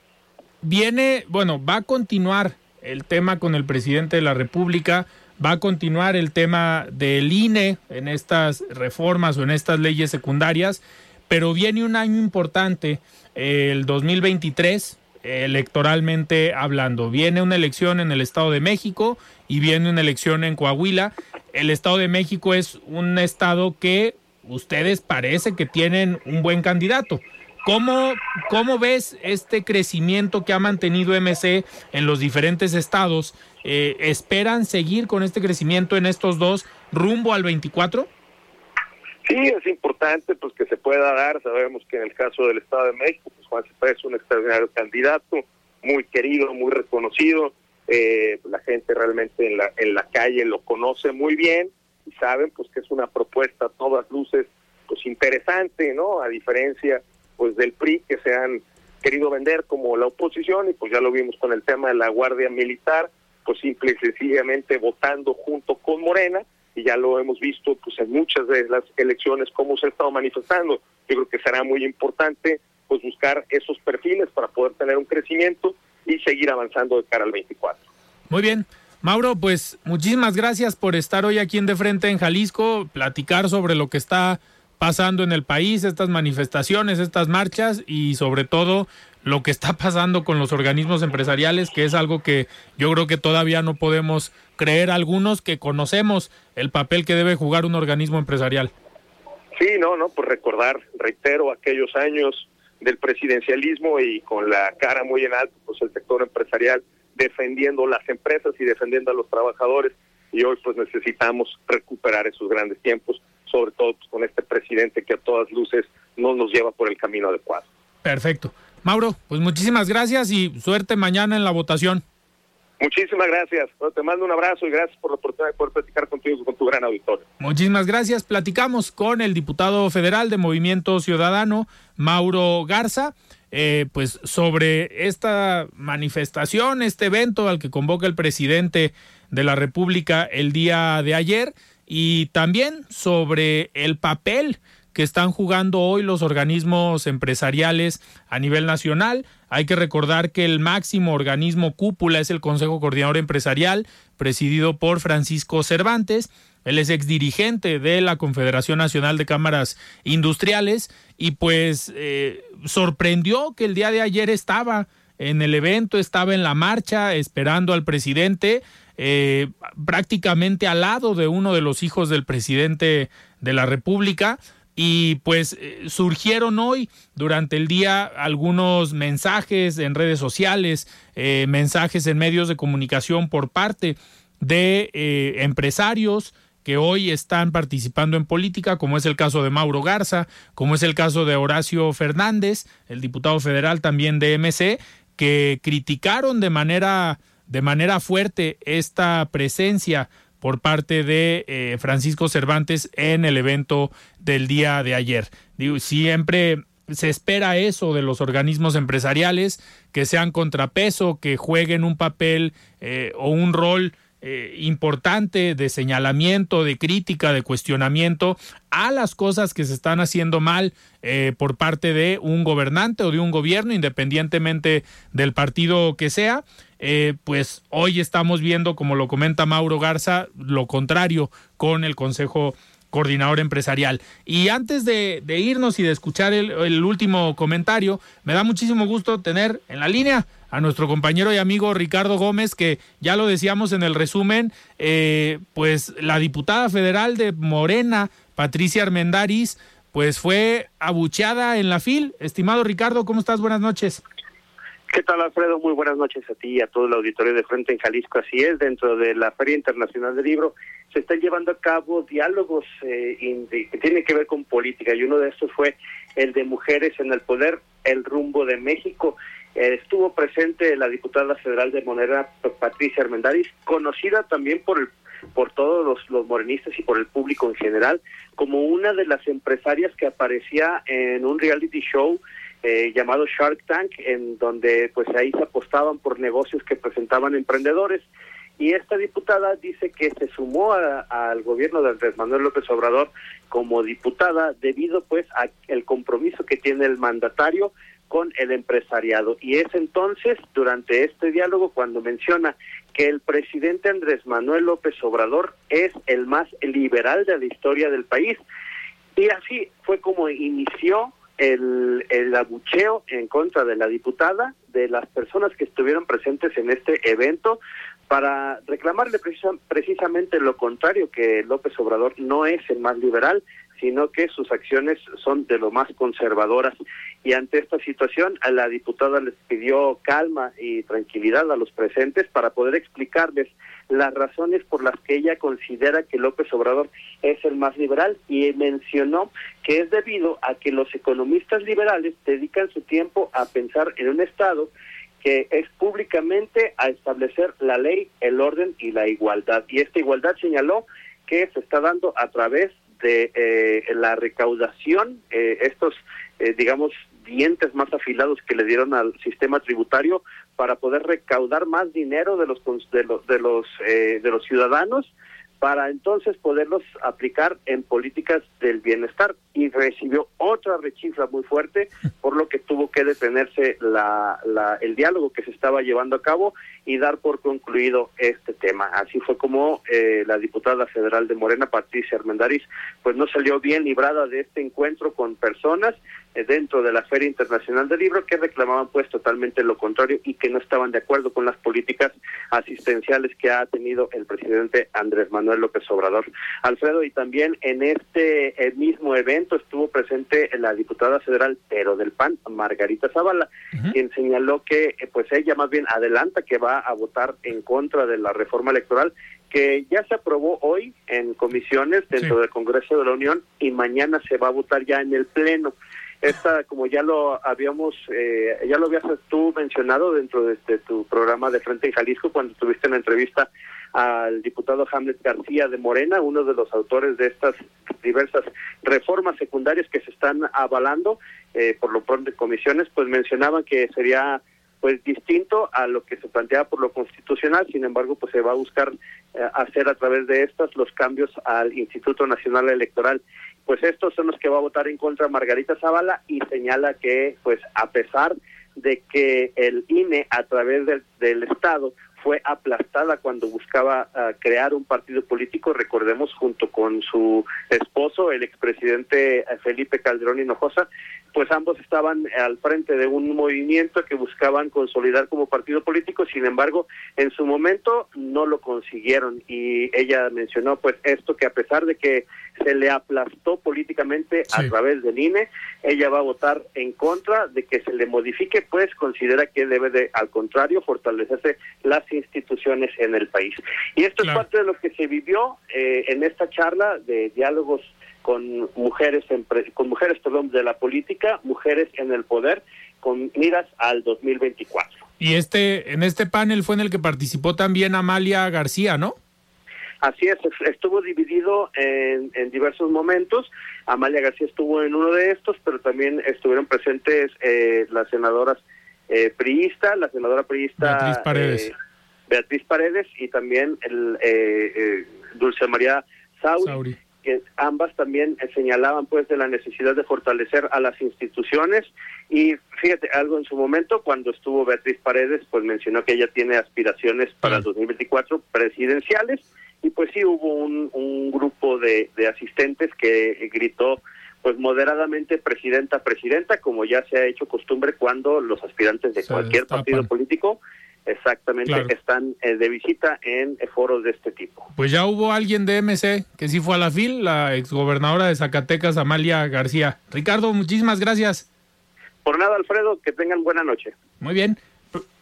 viene, bueno, va a continuar el tema con el presidente de la República, va a continuar el tema del INE en estas reformas o en estas leyes secundarias, pero viene un año importante, el 2023, electoralmente hablando. Viene una elección en el Estado de México y viene una elección en Coahuila. El Estado de México es un estado que ustedes parece que tienen un buen candidato. ¿Cómo, ¿Cómo ves este crecimiento que ha mantenido MC en los diferentes estados? Eh, ¿Esperan seguir con este crecimiento en estos dos rumbo al 24? Sí, es importante pues que se pueda dar. Sabemos que en el caso del Estado de México, pues Juan Cepeda es un extraordinario candidato, muy querido, muy reconocido. Eh, la gente realmente en la en la calle lo conoce muy bien y saben pues que es una propuesta a todas luces pues interesante, ¿no? A diferencia pues del PRI que se han querido vender como la oposición y pues ya lo vimos con el tema de la Guardia Militar, pues simple y sencillamente votando junto con Morena y ya lo hemos visto pues en muchas de las elecciones cómo se ha estado manifestando. Yo creo que será muy importante pues buscar esos perfiles para poder tener un crecimiento y seguir avanzando de cara al 24. Muy bien. Mauro, pues muchísimas gracias por estar hoy aquí en De Frente en Jalisco, platicar sobre lo que está pasando en el país, estas manifestaciones, estas marchas y sobre todo lo que está pasando con los organismos empresariales, que es algo que yo creo que todavía no podemos creer algunos que conocemos el papel que debe jugar un organismo empresarial. Sí, no, no, pues recordar, reitero, aquellos años del presidencialismo y con la cara muy en alto, pues el sector empresarial defendiendo las empresas y defendiendo a los trabajadores y hoy pues necesitamos recuperar esos grandes tiempos, sobre todo pues, con este presidente que a todas luces no nos lleva por el camino adecuado. Perfecto. Mauro, pues muchísimas gracias y suerte mañana en la votación. Muchísimas gracias. te mando un abrazo y gracias por la oportunidad de poder platicar contigo, con tu gran auditorio. Muchísimas gracias. Platicamos con el diputado federal de Movimiento Ciudadano, Mauro Garza, eh, pues sobre esta manifestación, este evento al que convoca el presidente de la República el día de ayer y también sobre el papel que están jugando hoy los organismos empresariales a nivel nacional. Hay que recordar que el máximo organismo cúpula es el Consejo Coordinador Empresarial, presidido por Francisco Cervantes. Él es exdirigente de la Confederación Nacional de Cámaras Industriales y pues eh, sorprendió que el día de ayer estaba en el evento, estaba en la marcha esperando al presidente, eh, prácticamente al lado de uno de los hijos del presidente de la República y pues eh, surgieron hoy durante el día algunos mensajes en redes sociales, eh, mensajes en medios de comunicación por parte de eh, empresarios que hoy están participando en política, como es el caso de Mauro Garza, como es el caso de Horacio Fernández, el diputado federal también de MC, que criticaron de manera de manera fuerte esta presencia por parte de eh, Francisco Cervantes en el evento del día de ayer. Siempre se espera eso de los organismos empresariales, que sean contrapeso, que jueguen un papel eh, o un rol eh, importante de señalamiento, de crítica, de cuestionamiento a las cosas que se están haciendo mal por parte de un gobernante o de un gobierno, independientemente del partido que sea. Eh, pues hoy estamos viendo, como lo comenta Mauro Garza, lo contrario con el Consejo Coordinador Empresarial. Y antes de, irnos y de escuchar el, último comentario, me da muchísimo gusto tener en la línea a nuestro compañero y amigo Ricardo Gómez, que ya lo decíamos en el resumen, eh, pues la diputada federal de Morena, Patricia Armendaris, pues fue abucheada en la FIL. Estimado Ricardo, ¿cómo estás? Buenas noches. ¿Qué tal, Alfredo? Muy buenas noches a ti y a todo el auditorio de Frente en Jalisco. Así es, dentro de la Feria Internacional del Libro se están llevando a cabo diálogos eh, que tienen que ver con política y uno de estos fue el de Mujeres en el Poder, el rumbo de México. Eh, estuvo presente la diputada federal de Monera, Patricia Armendáriz, conocida también por el por todos los, los morenistas y por el público en general, como una de las empresarias que aparecía en un reality show eh, llamado Shark Tank, en donde pues ahí se apostaban por negocios que presentaban emprendedores. Y esta diputada dice que se sumó al gobierno de Andrés Manuel López Obrador como diputada debido pues al compromiso que tiene el mandatario con el empresariado. Y es entonces, durante este diálogo, cuando menciona que el presidente Andrés Manuel López Obrador es el más liberal de la historia del país. Y así fue como inició el, el abucheo en contra de la diputada, de las personas que estuvieron presentes en este evento, para reclamarle precisamente lo contrario, que López Obrador no es el más liberal, sino que sus acciones son de lo más conservadoras. Y ante esta situación, a la diputada les pidió calma y tranquilidad a los presentes para poder explicarles las razones por las que ella considera que López Obrador es el más liberal y mencionó que es debido a que los economistas liberales dedican su tiempo a pensar en un Estado que es públicamente a establecer la ley, el orden y la igualdad. Y esta igualdad señaló que se está dando a través de eh, la recaudación, eh, estos, eh, digamos, dientes más afilados que le dieron al sistema tributario para poder recaudar más dinero de los de los de los, de los ciudadanos para entonces poderlos aplicar en políticas del bienestar y recibió otra rechifla muy fuerte por lo que tuvo que detenerse la, la, el diálogo que se estaba llevando a cabo y dar por concluido este tema. Así fue como eh, la diputada federal de Morena, Patricia Armendariz, pues no salió bien librada de este encuentro con personas eh, dentro de la Feria Internacional del Libro que reclamaban pues totalmente lo contrario y que no estaban de acuerdo con las políticas asistenciales que ha tenido el presidente Andrés Manuel López Obrador. Alfredo, y también en este mismo evento estuvo presente la diputada federal, pero del PAN, Margarita Zavala, quien señaló que eh, pues ella más bien adelanta que va a votar en contra de la reforma electoral que ya se aprobó hoy en comisiones dentro del Congreso de la Unión y mañana se va a votar ya en el Pleno. Esta, como ya lo habíamos, eh, ya lo habías tú mencionado dentro de, tu programa de Frente en Jalisco, cuando tuviste una entrevista al diputado Hamlet García de Morena, uno de los autores de estas diversas reformas secundarias que se están avalando eh, por lo pronto en comisiones, pues mencionaban que sería pues distinto a lo que se planteaba por lo constitucional, sin embargo, pues se va a buscar eh, hacer a través de estas los cambios al Instituto Nacional Electoral. Pues estos son los que va a votar en contra Margarita Zavala y señala que, pues a pesar de que el INE a través del, del Estado fue aplastada cuando buscaba ah, crear un partido político, recordemos, junto con su esposo, el expresidente eh, Felipe Calderón Hinojosa, pues ambos estaban al frente de un movimiento que buscaban consolidar como partido político, sin embargo, en su momento no lo consiguieron. Y ella mencionó pues esto que a pesar de que se le aplastó políticamente a través del INE, ella va a votar en contra de que se le modifique, pues considera que debe de, al contrario, fortalecerse las instituciones en el país. Y esto es parte de lo que se vivió eh, en esta charla de diálogos con mujeres en, con mujeres perdón, de la política, mujeres en el poder, con miras al 2024. Y este en este panel fue en el que participó también Amalia García, ¿no? Así es, estuvo dividido en, en, diversos momentos. Amalia García estuvo en uno de estos, pero también estuvieron presentes eh, las senadoras eh, priista, la senadora priista Beatriz Paredes. Eh, Beatriz Paredes y también el eh, eh, Dulce María Sauri, que ambas también señalaban pues de la necesidad de fortalecer a las instituciones. Y fíjate algo en su momento cuando estuvo Beatriz Paredes pues mencionó que ella tiene aspiraciones para el 2024 presidenciales. Y pues sí hubo un, un grupo de, de asistentes que gritó pues moderadamente presidenta presidenta como ya se ha hecho costumbre cuando los aspirantes de cualquier partido político Exactamente, están eh, de visita en foros de este tipo. Pues ya hubo alguien de MC que sí fue a la FIL, la exgobernadora de Zacatecas, Amalia García. Ricardo, muchísimas gracias. Por nada, Alfredo, que tengan buena noche. Muy bien.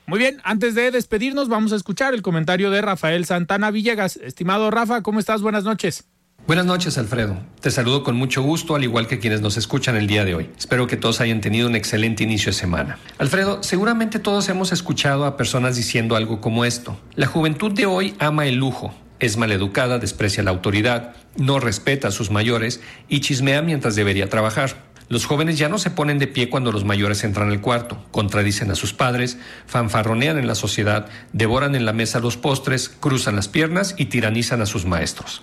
Muy bien, antes de despedirnos, vamos a escuchar el comentario de Rafael Santana Villegas. Estimado Rafa, ¿cómo estás? Buenas noches. Buenas noches, Alfredo. Te saludo con mucho gusto, al igual que quienes nos escuchan el día de hoy. Espero que todos hayan tenido un excelente inicio de semana. Alfredo, seguramente todos hemos escuchado a personas diciendo algo como esto. La juventud de hoy ama el lujo, es maleducada, desprecia la autoridad, no respeta a sus mayores y chismea mientras debería trabajar. Los jóvenes ya no se ponen de pie cuando los mayores entran al cuarto, contradicen a sus padres, fanfarronean en la sociedad, devoran en la mesa los postres, cruzan las piernas y tiranizan a sus maestros.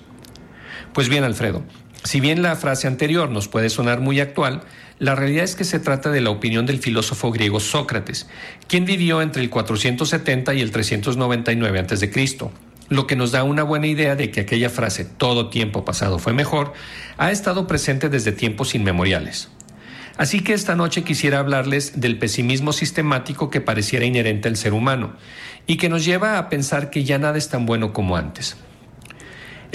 Pues bien, Alfredo, si bien la frase anterior nos puede sonar muy actual, la realidad es que se trata de la opinión del filósofo griego Sócrates, quien vivió entre el 470 y el 399 a.C., lo que nos da una buena idea de que aquella frase todo tiempo pasado fue mejor ha estado presente desde tiempos inmemoriales. Así que esta noche quisiera hablarles del pesimismo sistemático que pareciera inherente al ser humano y que nos lleva a pensar que ya nada es tan bueno como antes.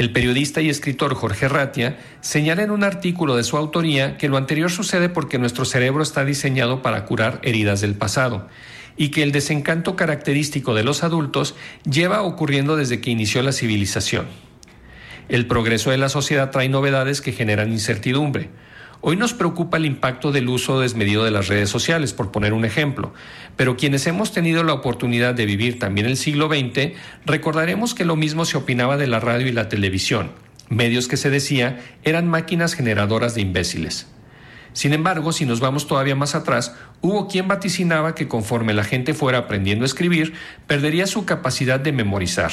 El periodista y escritor Jorge Ratia señala en un artículo de su autoría que lo anterior sucede porque nuestro cerebro está diseñado para curar heridas del pasado y que el desencanto característico de los adultos lleva ocurriendo desde que inició la civilización. El progreso de la sociedad trae novedades que generan incertidumbre. Hoy nos preocupa el impacto del uso desmedido de las redes sociales, por poner un ejemplo, pero quienes hemos tenido la oportunidad de vivir también el siglo XX, recordaremos que lo mismo se opinaba de la radio y la televisión, medios que se decía eran máquinas generadoras de imbéciles. Sin embargo, si nos vamos todavía más atrás, hubo quien vaticinaba que conforme la gente fuera aprendiendo a escribir, perdería su capacidad de memorizar.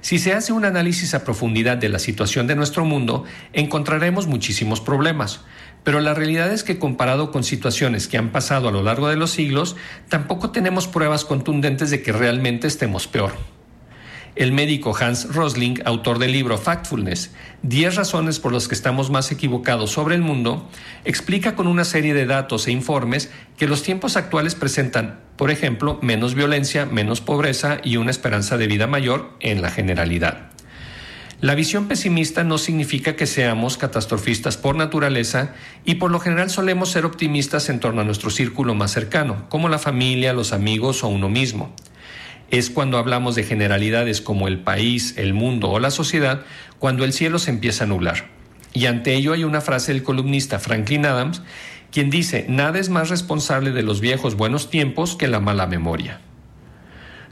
Si se hace un análisis a profundidad de la situación de nuestro mundo, encontraremos muchísimos problemas, pero la realidad es que comparado con situaciones que han pasado a lo largo de los siglos, tampoco tenemos pruebas contundentes de que realmente estemos peor. El médico Hans Rosling, autor del libro Factfulness, 10 razones por las que estamos más equivocados sobre el mundo, explica con una serie de datos e informes que los tiempos actuales presentan, por ejemplo, menos violencia, menos pobreza y una esperanza de vida mayor en la generalidad. La visión pesimista no significa que seamos catastrofistas por naturaleza y por lo general solemos ser optimistas en torno a nuestro círculo más cercano, como la familia, los amigos o uno mismo es cuando hablamos de generalidades como el país, el mundo o la sociedad, cuando el cielo se empieza a nublar. Y ante ello hay una frase del columnista Franklin Adams, quien dice, nada es más responsable de los viejos buenos tiempos que la mala memoria.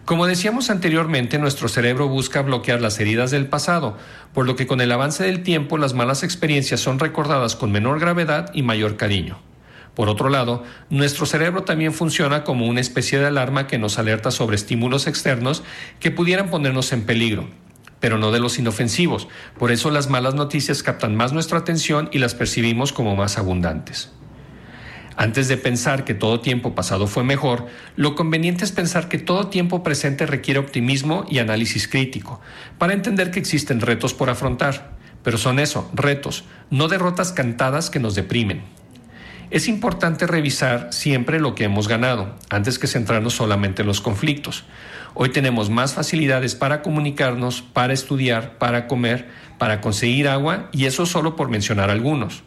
Como decíamos anteriormente, nuestro cerebro busca bloquear las heridas del pasado, por lo que con el avance del tiempo las malas experiencias son recordadas con menor gravedad y mayor cariño. Por otro lado, nuestro cerebro también funciona como una especie de alarma que nos alerta sobre estímulos externos que pudieran ponernos en peligro, pero no de los inofensivos. Por eso las malas noticias captan más nuestra atención y las percibimos como más abundantes. Antes de pensar que todo tiempo pasado fue mejor, lo conveniente es pensar que todo tiempo presente requiere optimismo y análisis crítico, para entender que existen retos por afrontar. Pero son eso, retos, no derrotas cantadas que nos deprimen. Es importante revisar siempre lo que hemos ganado, antes que centrarnos solamente en los conflictos. Hoy tenemos más facilidades para comunicarnos, para estudiar, para comer, para conseguir agua, y eso solo por mencionar algunos.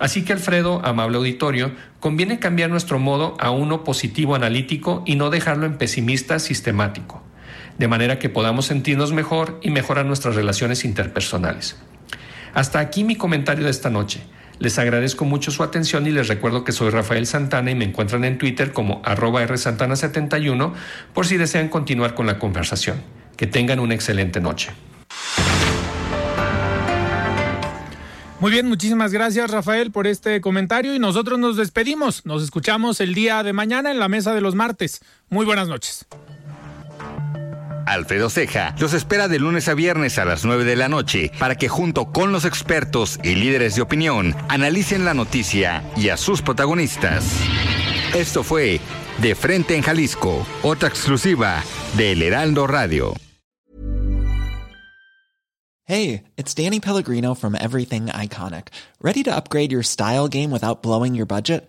Así que Alfredo, amable auditorio, conviene cambiar nuestro modo a uno positivo analítico y no dejarlo en pesimista sistemático, de manera que podamos sentirnos mejor y mejorar nuestras relaciones interpersonales. Hasta aquí mi comentario de esta noche. Les agradezco mucho su atención y les recuerdo que soy Rafael Santana y me encuentran en Twitter como arroba rsantana71 por si desean continuar con la conversación. Que tengan una excelente noche. Muy bien, muchísimas gracias Rafael por este comentario y nosotros nos despedimos. Nos escuchamos el día de mañana en la mesa de los martes. Muy buenas noches. Alfredo Ceja los espera de lunes a viernes a las 9 de la noche para que junto con los expertos y líderes de opinión analicen la noticia y a sus protagonistas. Esto fue De Frente en Jalisco, otra exclusiva de El Heraldo Radio. Hey, it's Danny Pellegrino from Everything Iconic. ¿Ready to upgrade your style game without blowing your budget?